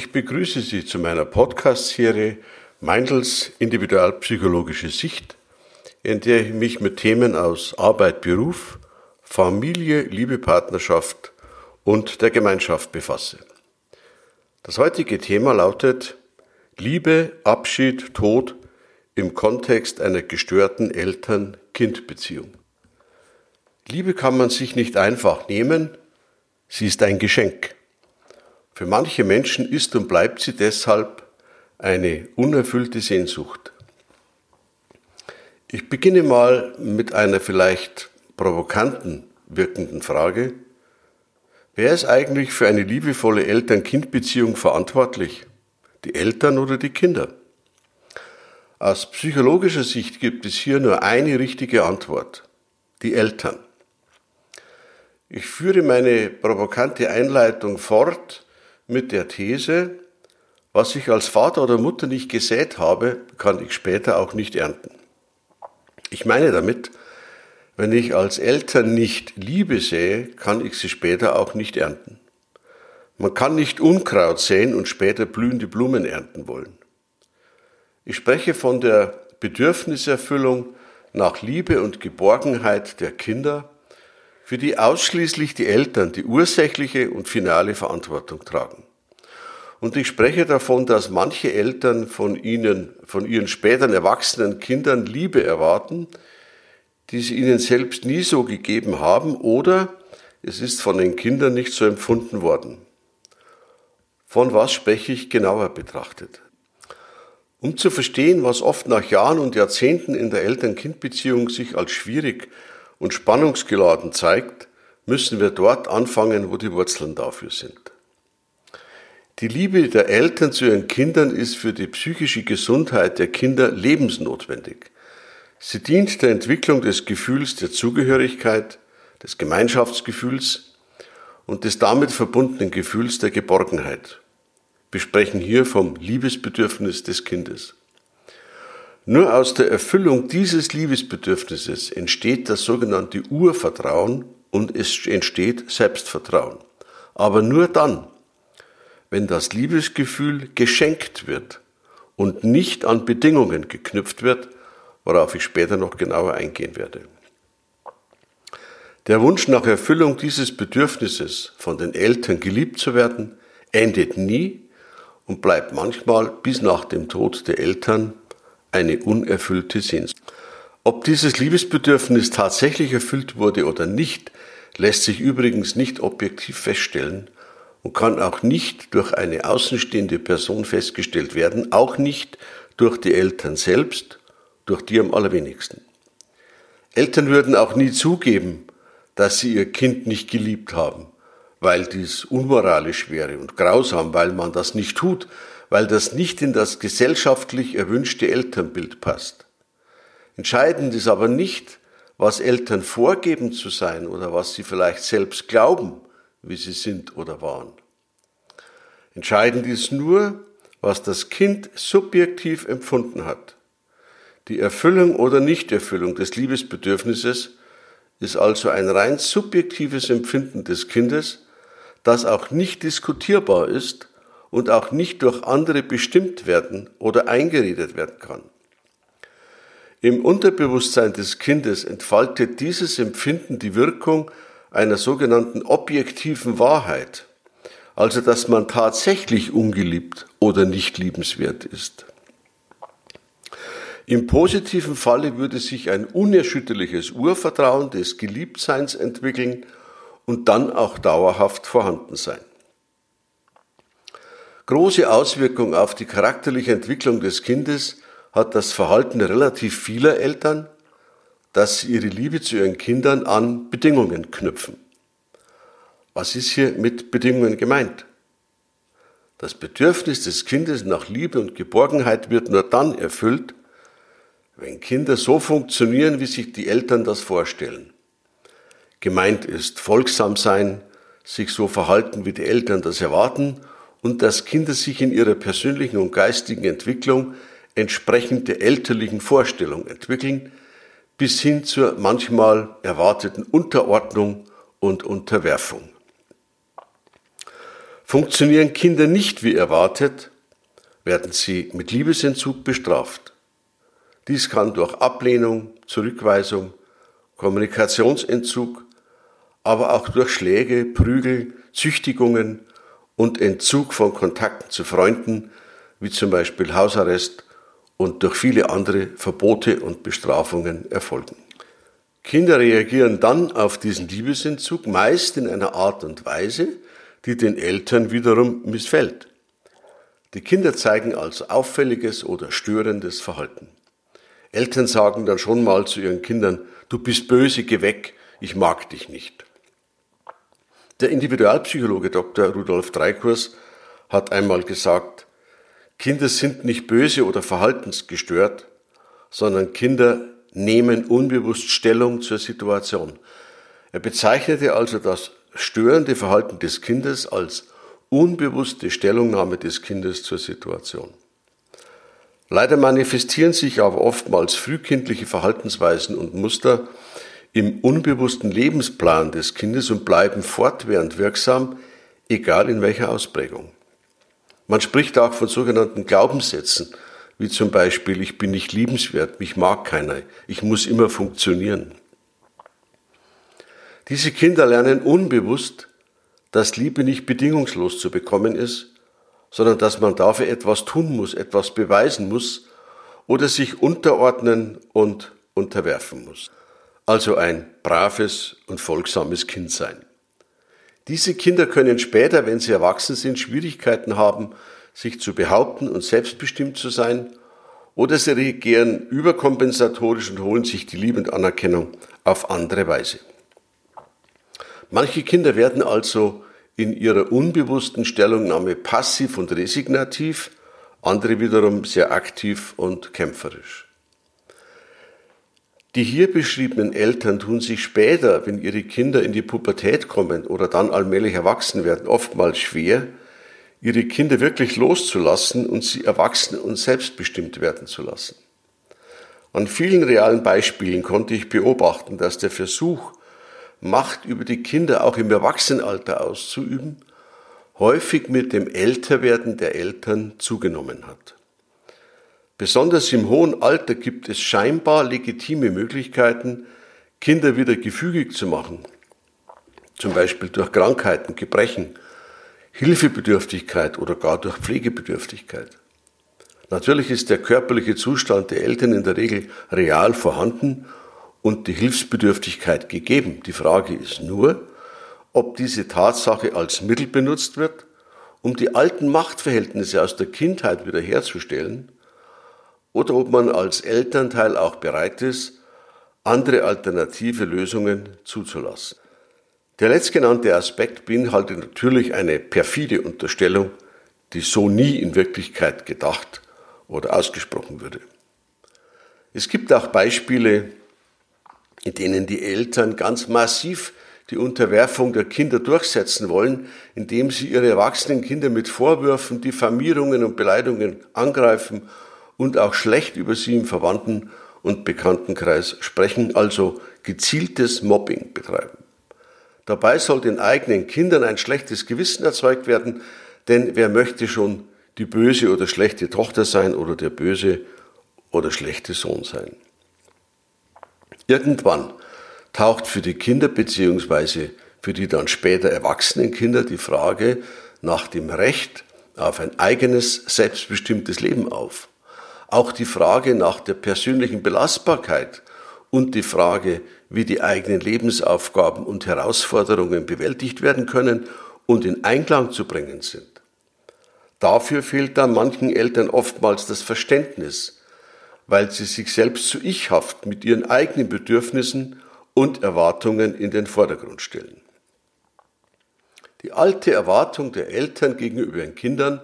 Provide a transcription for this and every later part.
Ich begrüße Sie zu meiner Podcast-Serie Meindls individualpsychologische Sicht, in der ich mich mit Themen aus Arbeit, Beruf, Familie, Liebe, Partnerschaft und der Gemeinschaft befasse. Das heutige Thema lautet Liebe, Abschied, Tod im Kontext einer gestörten Eltern-Kind-Beziehung. Liebe kann man sich nicht einfach nehmen, sie ist ein Geschenk. Für manche Menschen ist und bleibt sie deshalb eine unerfüllte Sehnsucht. Ich beginne mal mit einer vielleicht provokanten wirkenden Frage. Wer ist eigentlich für eine liebevolle Eltern-Kind-Beziehung verantwortlich? Die Eltern oder die Kinder? Aus psychologischer Sicht gibt es hier nur eine richtige Antwort. Die Eltern. Ich führe meine provokante Einleitung fort mit der These, was ich als Vater oder Mutter nicht gesät habe, kann ich später auch nicht ernten. Ich meine damit, wenn ich als Eltern nicht Liebe sähe, kann ich sie später auch nicht ernten. Man kann nicht Unkraut säen und später blühende Blumen ernten wollen. Ich spreche von der Bedürfniserfüllung nach Liebe und Geborgenheit der Kinder, für die ausschließlich die Eltern die ursächliche und finale Verantwortung tragen. Und ich spreche davon, dass manche Eltern von ihnen, von ihren späteren erwachsenen Kindern Liebe erwarten, die sie ihnen selbst nie so gegeben haben oder es ist von den Kindern nicht so empfunden worden. Von was spreche ich genauer betrachtet? Um zu verstehen, was oft nach Jahren und Jahrzehnten in der Eltern-Kind-Beziehung sich als schwierig und spannungsgeladen zeigt, müssen wir dort anfangen, wo die Wurzeln dafür sind. Die Liebe der Eltern zu ihren Kindern ist für die psychische Gesundheit der Kinder lebensnotwendig. Sie dient der Entwicklung des Gefühls der Zugehörigkeit, des Gemeinschaftsgefühls und des damit verbundenen Gefühls der Geborgenheit. Wir sprechen hier vom Liebesbedürfnis des Kindes. Nur aus der Erfüllung dieses Liebesbedürfnisses entsteht das sogenannte Urvertrauen und es entsteht Selbstvertrauen. Aber nur dann, wenn das Liebesgefühl geschenkt wird und nicht an Bedingungen geknüpft wird, worauf ich später noch genauer eingehen werde. Der Wunsch nach Erfüllung dieses Bedürfnisses, von den Eltern geliebt zu werden, endet nie und bleibt manchmal bis nach dem Tod der Eltern eine unerfüllte Sehnsucht. Ob dieses Liebesbedürfnis tatsächlich erfüllt wurde oder nicht, lässt sich übrigens nicht objektiv feststellen und kann auch nicht durch eine außenstehende Person festgestellt werden, auch nicht durch die Eltern selbst, durch die am allerwenigsten. Eltern würden auch nie zugeben, dass sie ihr Kind nicht geliebt haben, weil dies unmoralisch wäre und grausam, weil man das nicht tut, weil das nicht in das gesellschaftlich erwünschte Elternbild passt. Entscheidend ist aber nicht, was Eltern vorgeben zu sein oder was sie vielleicht selbst glauben, wie sie sind oder waren. Entscheidend ist nur, was das Kind subjektiv empfunden hat. Die Erfüllung oder Nichterfüllung des Liebesbedürfnisses ist also ein rein subjektives Empfinden des Kindes, das auch nicht diskutierbar ist und auch nicht durch andere bestimmt werden oder eingeredet werden kann. Im Unterbewusstsein des Kindes entfaltet dieses Empfinden die Wirkung einer sogenannten objektiven Wahrheit, also dass man tatsächlich ungeliebt oder nicht liebenswert ist. Im positiven Falle würde sich ein unerschütterliches Urvertrauen des Geliebtseins entwickeln und dann auch dauerhaft vorhanden sein große Auswirkung auf die charakterliche Entwicklung des Kindes hat das Verhalten relativ vieler Eltern, dass sie ihre Liebe zu ihren Kindern an Bedingungen knüpfen. Was ist hier mit Bedingungen gemeint? Das Bedürfnis des Kindes nach Liebe und Geborgenheit wird nur dann erfüllt, wenn Kinder so funktionieren, wie sich die Eltern das vorstellen. Gemeint ist folgsam sein, sich so verhalten, wie die Eltern das erwarten und dass Kinder sich in ihrer persönlichen und geistigen Entwicklung entsprechend der elterlichen Vorstellung entwickeln, bis hin zur manchmal erwarteten Unterordnung und Unterwerfung. Funktionieren Kinder nicht wie erwartet, werden sie mit Liebesentzug bestraft. Dies kann durch Ablehnung, Zurückweisung, Kommunikationsentzug, aber auch durch Schläge, Prügel, Züchtigungen und Entzug von Kontakten zu Freunden, wie zum Beispiel Hausarrest und durch viele andere Verbote und Bestrafungen erfolgen. Kinder reagieren dann auf diesen Liebesentzug meist in einer Art und Weise, die den Eltern wiederum missfällt. Die Kinder zeigen also auffälliges oder störendes Verhalten. Eltern sagen dann schon mal zu ihren Kindern, du bist böse, geh weg, ich mag dich nicht. Der Individualpsychologe Dr. Rudolf Dreikurs hat einmal gesagt, Kinder sind nicht böse oder verhaltensgestört, sondern Kinder nehmen unbewusst Stellung zur Situation. Er bezeichnete also das störende Verhalten des Kindes als unbewusste Stellungnahme des Kindes zur Situation. Leider manifestieren sich aber oftmals frühkindliche Verhaltensweisen und Muster im unbewussten Lebensplan des Kindes und bleiben fortwährend wirksam, egal in welcher Ausprägung. Man spricht auch von sogenannten Glaubenssätzen, wie zum Beispiel ich bin nicht liebenswert, mich mag keiner, ich muss immer funktionieren. Diese Kinder lernen unbewusst, dass Liebe nicht bedingungslos zu bekommen ist, sondern dass man dafür etwas tun muss, etwas beweisen muss oder sich unterordnen und unterwerfen muss. Also ein braves und folgsames Kind sein. Diese Kinder können später, wenn sie erwachsen sind, Schwierigkeiten haben, sich zu behaupten und selbstbestimmt zu sein, oder sie reagieren überkompensatorisch und holen sich die Liebe und Anerkennung auf andere Weise. Manche Kinder werden also in ihrer unbewussten Stellungnahme passiv und resignativ, andere wiederum sehr aktiv und kämpferisch. Die hier beschriebenen Eltern tun sich später, wenn ihre Kinder in die Pubertät kommen oder dann allmählich erwachsen werden, oftmals schwer, ihre Kinder wirklich loszulassen und sie erwachsen und selbstbestimmt werden zu lassen. An vielen realen Beispielen konnte ich beobachten, dass der Versuch, Macht über die Kinder auch im Erwachsenenalter auszuüben, häufig mit dem Älterwerden der Eltern zugenommen hat. Besonders im hohen Alter gibt es scheinbar legitime Möglichkeiten, Kinder wieder gefügig zu machen, zum Beispiel durch Krankheiten, Gebrechen, Hilfebedürftigkeit oder gar durch Pflegebedürftigkeit. Natürlich ist der körperliche Zustand der Eltern in der Regel real vorhanden und die Hilfsbedürftigkeit gegeben. Die Frage ist nur, ob diese Tatsache als Mittel benutzt wird, um die alten Machtverhältnisse aus der Kindheit wiederherzustellen, oder ob man als Elternteil auch bereit ist, andere alternative Lösungen zuzulassen. Der letztgenannte Aspekt beinhaltet natürlich eine perfide Unterstellung, die so nie in Wirklichkeit gedacht oder ausgesprochen würde. Es gibt auch Beispiele, in denen die Eltern ganz massiv die Unterwerfung der Kinder durchsetzen wollen, indem sie ihre erwachsenen Kinder mit Vorwürfen, Diffamierungen und Beleidigungen angreifen und auch schlecht über sie im Verwandten- und Bekanntenkreis sprechen, also gezieltes Mobbing betreiben. Dabei soll den eigenen Kindern ein schlechtes Gewissen erzeugt werden, denn wer möchte schon die böse oder schlechte Tochter sein oder der böse oder schlechte Sohn sein? Irgendwann taucht für die Kinder beziehungsweise für die dann später erwachsenen Kinder die Frage nach dem Recht auf ein eigenes, selbstbestimmtes Leben auf. Auch die Frage nach der persönlichen Belastbarkeit und die Frage, wie die eigenen Lebensaufgaben und Herausforderungen bewältigt werden können und in Einklang zu bringen sind. Dafür fehlt dann manchen Eltern oftmals das Verständnis, weil sie sich selbst zu ichhaft mit ihren eigenen Bedürfnissen und Erwartungen in den Vordergrund stellen. Die alte Erwartung der Eltern gegenüber ihren Kindern,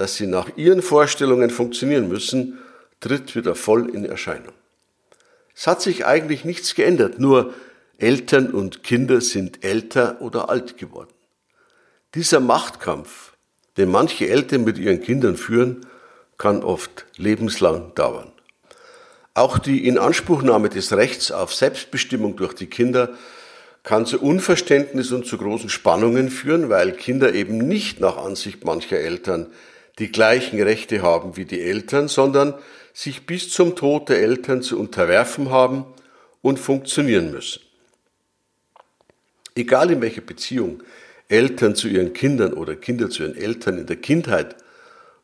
dass sie nach ihren Vorstellungen funktionieren müssen, tritt wieder voll in Erscheinung. Es hat sich eigentlich nichts geändert, nur Eltern und Kinder sind älter oder alt geworden. Dieser Machtkampf, den manche Eltern mit ihren Kindern führen, kann oft lebenslang dauern. Auch die Inanspruchnahme des Rechts auf Selbstbestimmung durch die Kinder kann zu Unverständnis und zu großen Spannungen führen, weil Kinder eben nicht nach Ansicht mancher Eltern die gleichen Rechte haben wie die Eltern, sondern sich bis zum Tod der Eltern zu unterwerfen haben und funktionieren müssen. Egal in welcher Beziehung Eltern zu ihren Kindern oder Kinder zu ihren Eltern in der Kindheit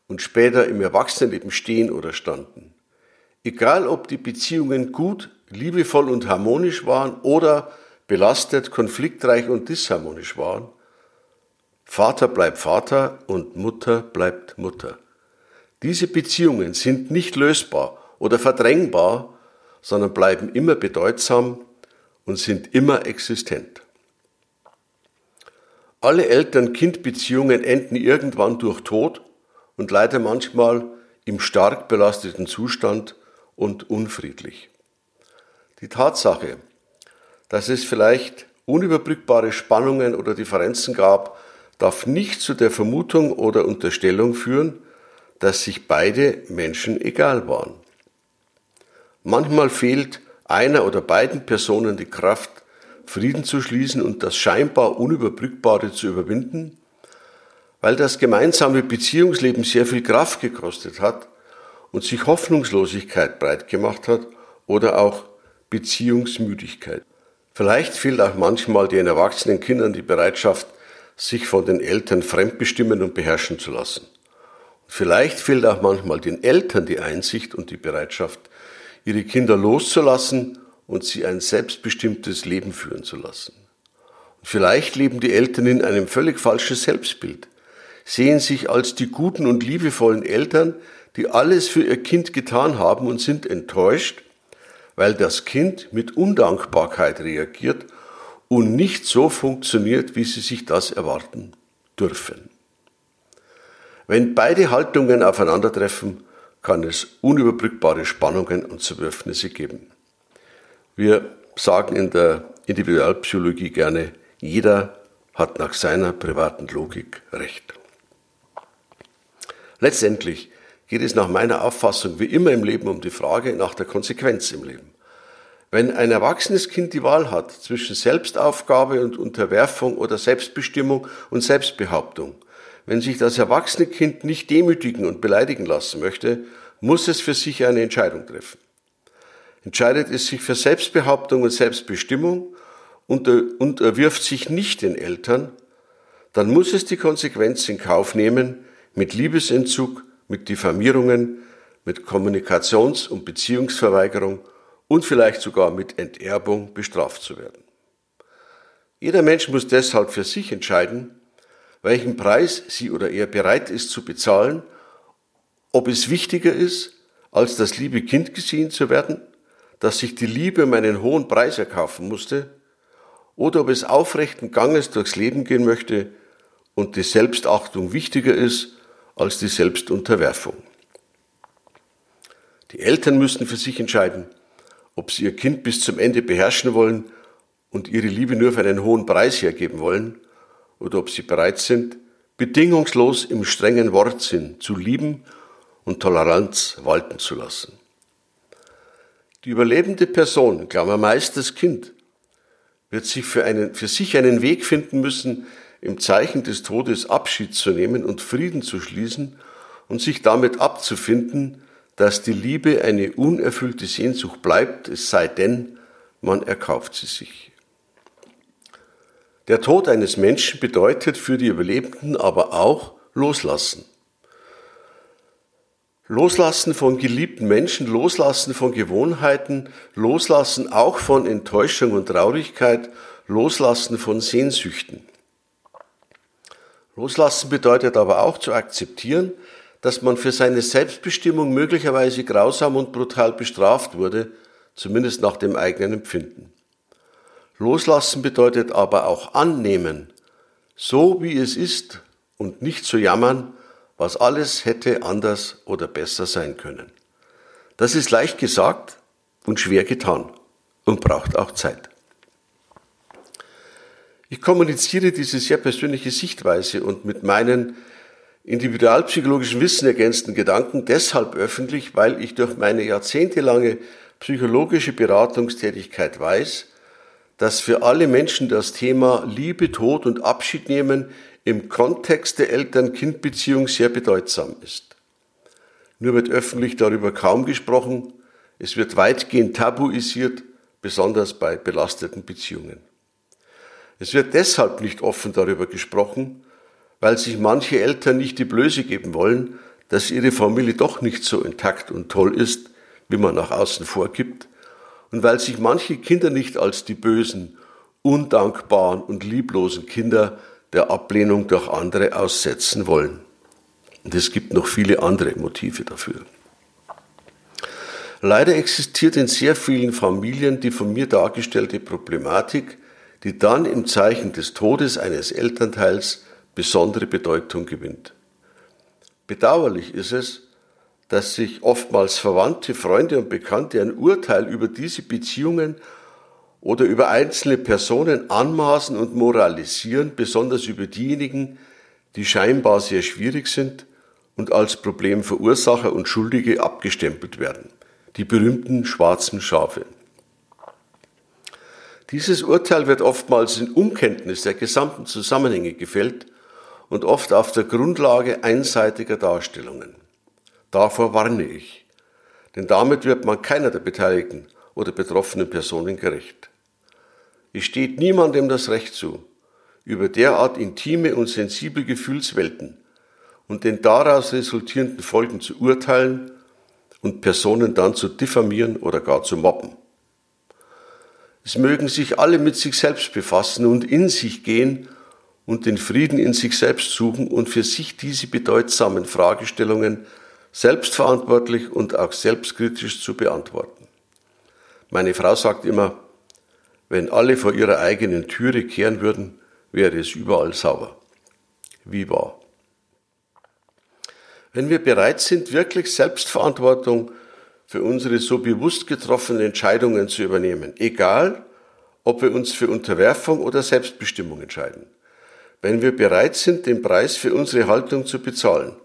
und später im Erwachsenenleben stehen oder standen. Egal ob die Beziehungen gut, liebevoll und harmonisch waren oder belastet, konfliktreich und disharmonisch waren, Vater bleibt Vater und Mutter bleibt Mutter. Diese Beziehungen sind nicht lösbar oder verdrängbar, sondern bleiben immer bedeutsam und sind immer existent. Alle Eltern-Kind-Beziehungen enden irgendwann durch Tod und leider manchmal im stark belasteten Zustand und unfriedlich. Die Tatsache, dass es vielleicht unüberbrückbare Spannungen oder Differenzen gab, darf nicht zu der Vermutung oder Unterstellung führen, dass sich beide Menschen egal waren. Manchmal fehlt einer oder beiden Personen die Kraft, Frieden zu schließen und das scheinbar Unüberbrückbare zu überwinden, weil das gemeinsame Beziehungsleben sehr viel Kraft gekostet hat und sich Hoffnungslosigkeit breit gemacht hat oder auch Beziehungsmüdigkeit. Vielleicht fehlt auch manchmal den erwachsenen Kindern die Bereitschaft, sich von den Eltern fremdbestimmen und beherrschen zu lassen. Vielleicht fehlt auch manchmal den Eltern die Einsicht und die Bereitschaft, ihre Kinder loszulassen und sie ein selbstbestimmtes Leben führen zu lassen. Und vielleicht leben die Eltern in einem völlig falschen Selbstbild, sehen sich als die guten und liebevollen Eltern, die alles für ihr Kind getan haben und sind enttäuscht, weil das Kind mit Undankbarkeit reagiert und nicht so funktioniert, wie sie sich das erwarten dürfen. Wenn beide Haltungen aufeinandertreffen, kann es unüberbrückbare Spannungen und Zerwürfnisse geben. Wir sagen in der Individualpsychologie gerne, jeder hat nach seiner privaten Logik Recht. Letztendlich geht es nach meiner Auffassung wie immer im Leben um die Frage nach der Konsequenz im Leben. Wenn ein erwachsenes Kind die Wahl hat zwischen Selbstaufgabe und Unterwerfung oder Selbstbestimmung und Selbstbehauptung, wenn sich das erwachsene Kind nicht demütigen und beleidigen lassen möchte, muss es für sich eine Entscheidung treffen. Entscheidet es sich für Selbstbehauptung und Selbstbestimmung und, unterwirft sich nicht den Eltern, dann muss es die Konsequenz in Kauf nehmen, mit Liebesentzug, mit Diffamierungen, mit Kommunikations- und Beziehungsverweigerung und vielleicht sogar mit Enterbung bestraft zu werden. Jeder Mensch muss deshalb für sich entscheiden, welchen Preis sie oder er bereit ist zu bezahlen, ob es wichtiger ist, als das liebe Kind gesehen zu werden, das sich die Liebe um einen hohen Preis erkaufen musste, oder ob es aufrechten Ganges durchs Leben gehen möchte und die Selbstachtung wichtiger ist als die Selbstunterwerfung. Die Eltern müssen für sich entscheiden, ob sie ihr Kind bis zum Ende beherrschen wollen und ihre Liebe nur für einen hohen Preis hergeben wollen, oder ob sie bereit sind, bedingungslos im strengen Wortsinn zu lieben und Toleranz walten zu lassen. Die überlebende Person, Klammer meist das Kind, wird sich für, einen, für sich einen Weg finden müssen, im Zeichen des Todes Abschied zu nehmen und Frieden zu schließen und sich damit abzufinden, dass die Liebe eine unerfüllte Sehnsucht bleibt, es sei denn, man erkauft sie sich. Der Tod eines Menschen bedeutet für die Überlebenden aber auch Loslassen. Loslassen von geliebten Menschen, Loslassen von Gewohnheiten, Loslassen auch von Enttäuschung und Traurigkeit, Loslassen von Sehnsüchten. Loslassen bedeutet aber auch zu akzeptieren, dass man für seine Selbstbestimmung möglicherweise grausam und brutal bestraft wurde, zumindest nach dem eigenen Empfinden. Loslassen bedeutet aber auch annehmen, so wie es ist und nicht zu jammern, was alles hätte anders oder besser sein können. Das ist leicht gesagt und schwer getan und braucht auch Zeit. Ich kommuniziere diese sehr persönliche Sichtweise und mit meinen individualpsychologischen Wissen ergänzten Gedanken deshalb öffentlich, weil ich durch meine jahrzehntelange psychologische Beratungstätigkeit weiß, dass für alle Menschen das Thema Liebe, Tod und Abschied nehmen im Kontext der Eltern-Kind-Beziehung sehr bedeutsam ist. Nur wird öffentlich darüber kaum gesprochen, es wird weitgehend tabuisiert, besonders bei belasteten Beziehungen. Es wird deshalb nicht offen darüber gesprochen, weil sich manche Eltern nicht die Blöße geben wollen, dass ihre Familie doch nicht so intakt und toll ist, wie man nach außen vorgibt, und weil sich manche Kinder nicht als die bösen, undankbaren und lieblosen Kinder der Ablehnung durch andere aussetzen wollen. Und es gibt noch viele andere Motive dafür. Leider existiert in sehr vielen Familien die von mir dargestellte Problematik, die dann im Zeichen des Todes eines Elternteils besondere Bedeutung gewinnt. Bedauerlich ist es, dass sich oftmals Verwandte, Freunde und Bekannte ein Urteil über diese Beziehungen oder über einzelne Personen anmaßen und moralisieren, besonders über diejenigen, die scheinbar sehr schwierig sind und als Problemverursacher und Schuldige abgestempelt werden, die berühmten schwarzen Schafe. Dieses Urteil wird oftmals in Unkenntnis der gesamten Zusammenhänge gefällt und oft auf der Grundlage einseitiger Darstellungen. Davor warne ich, denn damit wird man keiner der beteiligten oder betroffenen Personen gerecht. Es steht niemandem das Recht zu, über derart intime und sensible Gefühlswelten und den daraus resultierenden Folgen zu urteilen und Personen dann zu diffamieren oder gar zu mobben. Es mögen sich alle mit sich selbst befassen und in sich gehen und den Frieden in sich selbst suchen und für sich diese bedeutsamen Fragestellungen selbstverantwortlich und auch selbstkritisch zu beantworten. Meine Frau sagt immer, wenn alle vor ihrer eigenen Türe kehren würden, wäre es überall sauber. Wie wahr. Wenn wir bereit sind, wirklich Selbstverantwortung für unsere so bewusst getroffenen Entscheidungen zu übernehmen, egal ob wir uns für Unterwerfung oder Selbstbestimmung entscheiden, wenn wir bereit sind, den Preis für unsere Haltung zu bezahlen,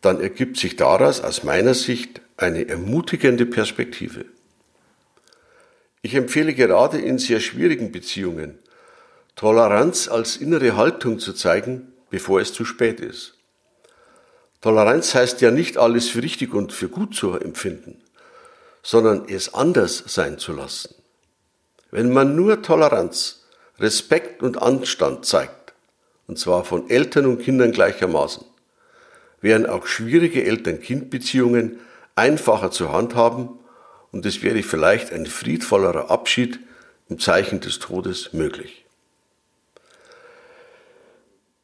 dann ergibt sich daraus aus meiner Sicht eine ermutigende Perspektive. Ich empfehle gerade in sehr schwierigen Beziehungen, Toleranz als innere Haltung zu zeigen, bevor es zu spät ist. Toleranz heißt ja nicht alles für richtig und für gut zu empfinden, sondern es anders sein zu lassen. Wenn man nur Toleranz, Respekt und Anstand zeigt, und zwar von Eltern und Kindern gleichermaßen, wären auch schwierige Eltern-Kind-Beziehungen einfacher zu handhaben und es wäre vielleicht ein friedvollerer Abschied im Zeichen des Todes möglich.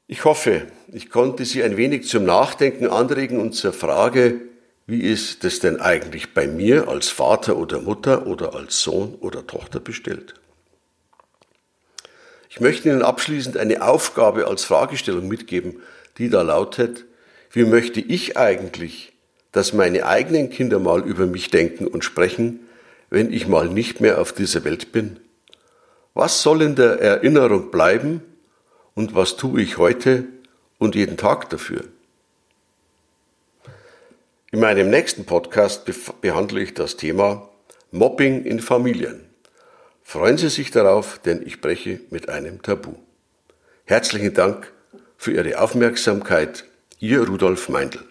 Ich hoffe, ich konnte Sie ein wenig zum Nachdenken anregen und zur Frage, wie ist es denn eigentlich bei mir als Vater oder Mutter oder als Sohn oder Tochter bestellt? Ich möchte Ihnen abschließend eine Aufgabe als Fragestellung mitgeben, die da lautet, wie möchte ich eigentlich, dass meine eigenen Kinder mal über mich denken und sprechen, wenn ich mal nicht mehr auf dieser Welt bin? Was soll in der Erinnerung bleiben und was tue ich heute und jeden Tag dafür? In meinem nächsten Podcast behandle ich das Thema Mobbing in Familien. Freuen Sie sich darauf, denn ich breche mit einem Tabu. Herzlichen Dank für Ihre Aufmerksamkeit. Ihr Rudolf Meindl.